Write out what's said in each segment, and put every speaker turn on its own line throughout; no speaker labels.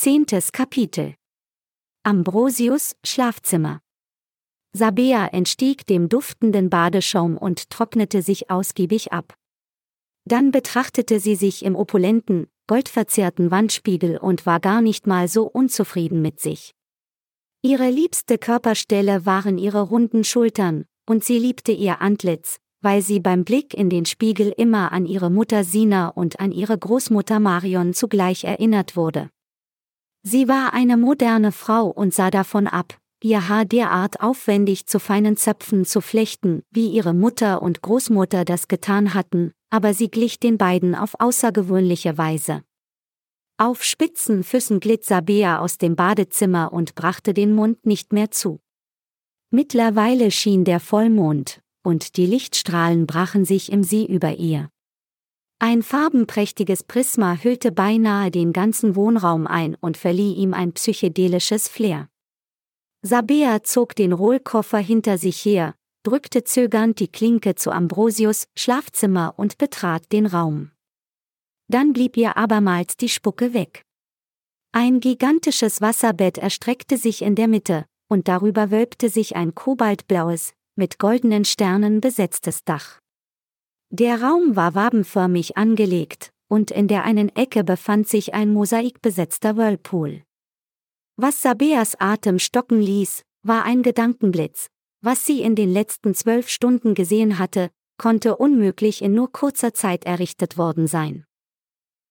Zehntes Kapitel. Ambrosius Schlafzimmer. Sabea entstieg dem duftenden Badeschaum und trocknete sich ausgiebig ab. Dann betrachtete sie sich im opulenten, goldverzerrten Wandspiegel und war gar nicht mal so unzufrieden mit sich. Ihre liebste Körperstelle waren ihre runden Schultern, und sie liebte ihr Antlitz, weil sie beim Blick in den Spiegel immer an ihre Mutter Sina und an ihre Großmutter Marion zugleich erinnert wurde. Sie war eine moderne Frau und sah davon ab, ihr Haar derart aufwendig zu feinen Zöpfen zu flechten, wie ihre Mutter und Großmutter das getan hatten, aber sie glich den beiden auf außergewöhnliche Weise. Auf spitzen Füßen glitt Sabea aus dem Badezimmer und brachte den Mund nicht mehr zu. Mittlerweile schien der Vollmond, und die Lichtstrahlen brachen sich im See über ihr. Ein farbenprächtiges Prisma hüllte beinahe den ganzen Wohnraum ein und verlieh ihm ein psychedelisches Flair. Sabea zog den Rohlkoffer hinter sich her, drückte zögernd die Klinke zu Ambrosius Schlafzimmer und betrat den Raum. Dann blieb ihr abermals die Spucke weg. Ein gigantisches Wasserbett erstreckte sich in der Mitte, und darüber wölbte sich ein kobaltblaues, mit goldenen Sternen besetztes Dach. Der Raum war wabenförmig angelegt, und in der einen Ecke befand sich ein mosaikbesetzter Whirlpool. Was Sabeas Atem stocken ließ, war ein Gedankenblitz. Was sie in den letzten zwölf Stunden gesehen hatte, konnte unmöglich in nur kurzer Zeit errichtet worden sein.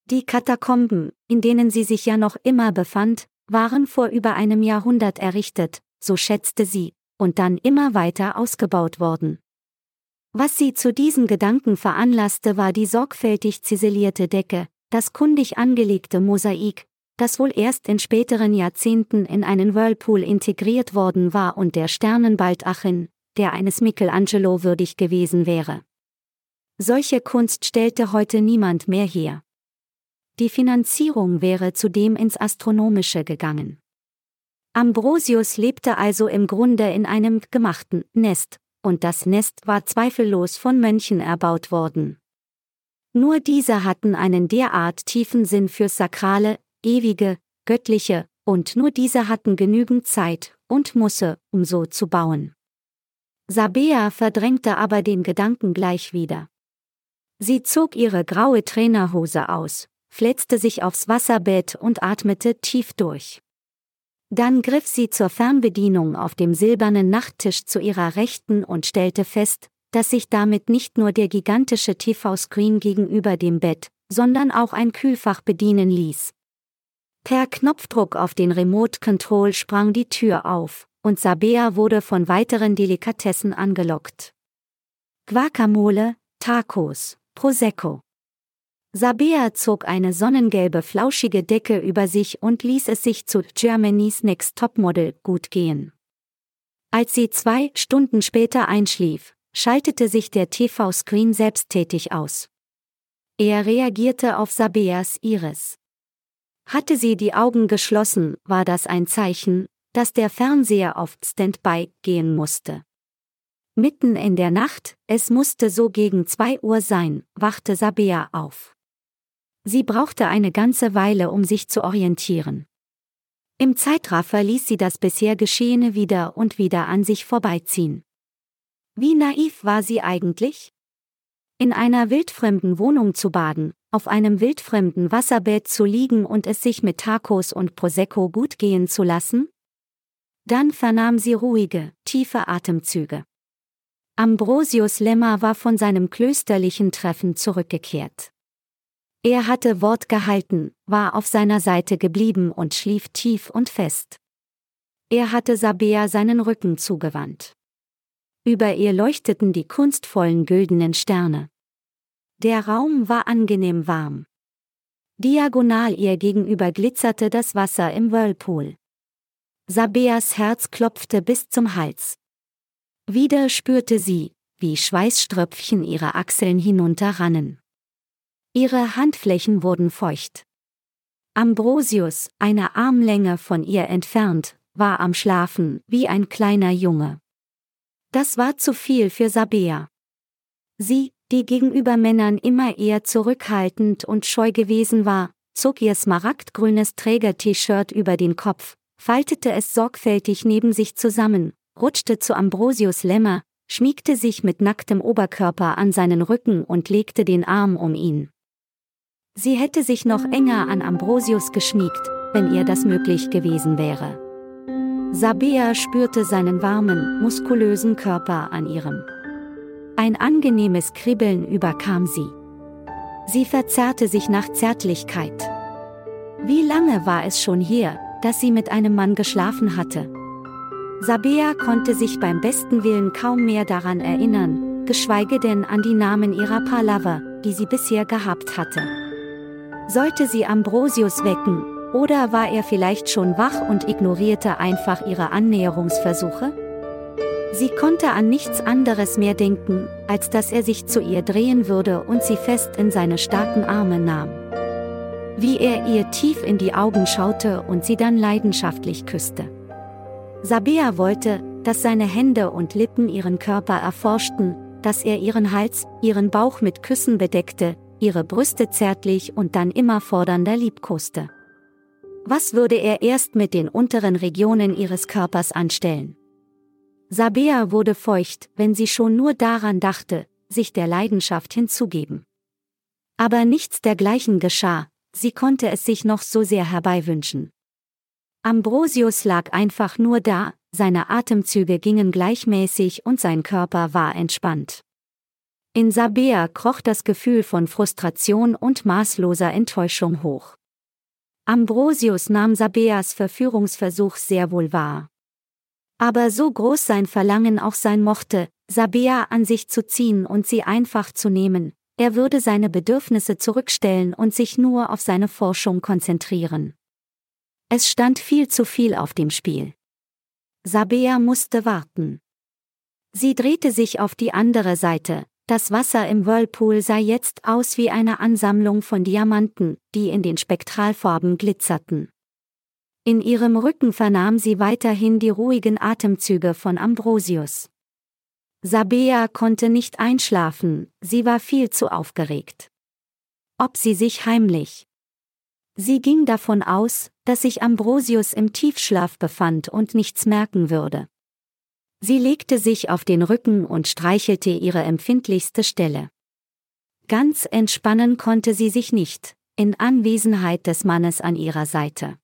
Die Katakomben, in denen sie sich ja noch immer befand, waren vor über einem Jahrhundert errichtet, so schätzte sie, und dann immer weiter ausgebaut worden. Was sie zu diesem Gedanken veranlasste, war die sorgfältig ziselierte Decke, das kundig angelegte Mosaik, das wohl erst in späteren Jahrzehnten in einen Whirlpool integriert worden war und der Sternenbaldachin, der eines Michelangelo würdig gewesen wäre. Solche Kunst stellte heute niemand mehr her. Die Finanzierung wäre zudem ins Astronomische gegangen. Ambrosius lebte also im Grunde in einem gemachten Nest, und das Nest war zweifellos von Mönchen erbaut worden. Nur diese hatten einen derart tiefen Sinn fürs Sakrale, Ewige, Göttliche, und nur diese hatten genügend Zeit und Musse, um so zu bauen. Sabea verdrängte aber den Gedanken gleich wieder. Sie zog ihre graue Trainerhose aus, fletzte sich aufs Wasserbett und atmete tief durch. Dann griff sie zur Fernbedienung auf dem silbernen Nachttisch zu ihrer Rechten und stellte fest, dass sich damit nicht nur der gigantische TV-Screen gegenüber dem Bett, sondern auch ein Kühlfach bedienen ließ. Per Knopfdruck auf den Remote Control sprang die Tür auf, und Sabea wurde von weiteren Delikatessen angelockt. Guacamole, Tacos, Prosecco. Sabea zog eine sonnengelbe flauschige Decke über sich und ließ es sich zu Germany's Next Topmodel gut gehen. Als sie zwei Stunden später einschlief, schaltete sich der TV-Screen selbsttätig aus. Er reagierte auf Sabeas Iris. Hatte sie die Augen geschlossen, war das ein Zeichen, dass der Fernseher auf Standby gehen musste. Mitten in der Nacht, es musste so gegen zwei Uhr sein, wachte Sabea auf. Sie brauchte eine ganze Weile, um sich zu orientieren. Im Zeitraffer ließ sie das bisher Geschehene wieder und wieder an sich vorbeiziehen. Wie naiv war sie eigentlich? In einer wildfremden Wohnung zu baden, auf einem wildfremden Wasserbett zu liegen und es sich mit Tacos und Prosecco gut gehen zu lassen? Dann vernahm sie ruhige, tiefe Atemzüge. Ambrosius Lemmer war von seinem klösterlichen Treffen zurückgekehrt. Er hatte Wort gehalten, war auf seiner Seite geblieben und schlief tief und fest. Er hatte Sabea seinen Rücken zugewandt. Über ihr leuchteten die kunstvollen güldenen Sterne. Der Raum war angenehm warm. Diagonal ihr gegenüber glitzerte das Wasser im Whirlpool. Sabeas Herz klopfte bis zum Hals. Wieder spürte sie, wie Schweißströpfchen ihre Achseln hinunterrannen. Ihre Handflächen wurden feucht. Ambrosius, eine Armlänge von ihr entfernt, war am Schlafen wie ein kleiner Junge. Das war zu viel für Sabea. Sie, die gegenüber Männern immer eher zurückhaltend und scheu gewesen war, zog ihr smaragdgrünes Träger-T-Shirt über den Kopf, faltete es sorgfältig neben sich zusammen, rutschte zu Ambrosius Lämmer, schmiegte sich mit nacktem Oberkörper an seinen Rücken und legte den Arm um ihn. Sie hätte sich noch enger an Ambrosius geschmiegt, wenn ihr das möglich gewesen wäre. Sabea spürte seinen warmen, muskulösen Körper an ihrem. Ein angenehmes Kribbeln überkam sie. Sie verzerrte sich nach Zärtlichkeit. Wie lange war es schon her, dass sie mit einem Mann geschlafen hatte? Sabea konnte sich beim besten Willen kaum mehr daran erinnern, geschweige denn an die Namen ihrer paar Lover, die sie bisher gehabt hatte. Sollte sie Ambrosius wecken, oder war er vielleicht schon wach und ignorierte einfach ihre Annäherungsversuche? Sie konnte an nichts anderes mehr denken, als dass er sich zu ihr drehen würde und sie fest in seine starken Arme nahm. Wie er ihr tief in die Augen schaute und sie dann leidenschaftlich küsste. Sabea wollte, dass seine Hände und Lippen ihren Körper erforschten, dass er ihren Hals, ihren Bauch mit Küssen bedeckte, ihre Brüste zärtlich und dann immer fordernder liebkoste. Was würde er erst mit den unteren Regionen ihres Körpers anstellen? Sabea wurde feucht, wenn sie schon nur daran dachte, sich der Leidenschaft hinzugeben. Aber nichts dergleichen geschah, sie konnte es sich noch so sehr herbeiwünschen. Ambrosius lag einfach nur da, seine Atemzüge gingen gleichmäßig und sein Körper war entspannt. In Sabea kroch das Gefühl von Frustration und maßloser Enttäuschung hoch. Ambrosius nahm Sabeas Verführungsversuch sehr wohl wahr. Aber so groß sein Verlangen auch sein mochte, Sabea an sich zu ziehen und sie einfach zu nehmen, er würde seine Bedürfnisse zurückstellen und sich nur auf seine Forschung konzentrieren. Es stand viel zu viel auf dem Spiel. Sabea musste warten. Sie drehte sich auf die andere Seite, das Wasser im Whirlpool sah jetzt aus wie eine Ansammlung von Diamanten, die in den Spektralfarben glitzerten. In ihrem Rücken vernahm sie weiterhin die ruhigen Atemzüge von Ambrosius. Sabea konnte nicht einschlafen, sie war viel zu aufgeregt. Ob sie sich heimlich, Sie ging davon aus, dass sich Ambrosius im Tiefschlaf befand und nichts merken würde. Sie legte sich auf den Rücken und streichelte ihre empfindlichste Stelle. Ganz entspannen konnte sie sich nicht, in Anwesenheit des Mannes an ihrer Seite.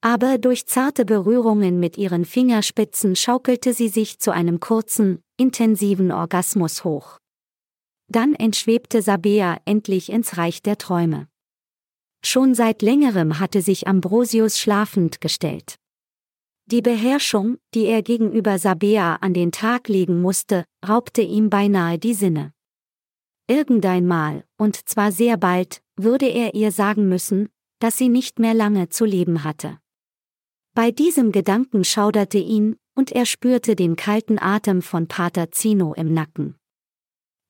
Aber durch zarte Berührungen mit ihren Fingerspitzen schaukelte sie sich zu einem kurzen, intensiven Orgasmus hoch. Dann entschwebte Sabea endlich ins Reich der Träume. Schon seit längerem hatte sich Ambrosius schlafend gestellt. Die Beherrschung, die er gegenüber Sabea an den Tag legen musste, raubte ihm beinahe die Sinne. Irgendeinmal, und zwar sehr bald, würde er ihr sagen müssen, dass sie nicht mehr lange zu leben hatte. Bei diesem Gedanken schauderte ihn, und er spürte den kalten Atem von Pater Zino im Nacken.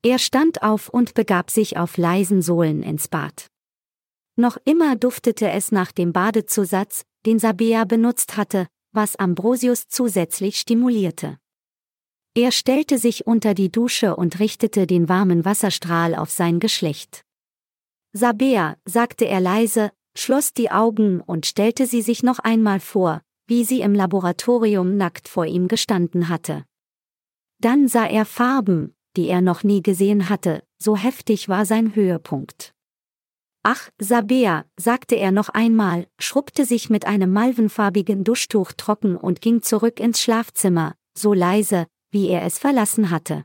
Er stand auf und begab sich auf leisen Sohlen ins Bad. Noch immer duftete es nach dem Badezusatz, den Sabea benutzt hatte, was Ambrosius zusätzlich stimulierte. Er stellte sich unter die Dusche und richtete den warmen Wasserstrahl auf sein Geschlecht. Sabea, sagte er leise, schloss die Augen und stellte sie sich noch einmal vor, wie sie im Laboratorium nackt vor ihm gestanden hatte. Dann sah er Farben, die er noch nie gesehen hatte, so heftig war sein Höhepunkt. Ach, Sabea, sagte er noch einmal, schrubbte sich mit einem malvenfarbigen Duschtuch trocken und ging zurück ins Schlafzimmer, so leise, wie er es verlassen hatte.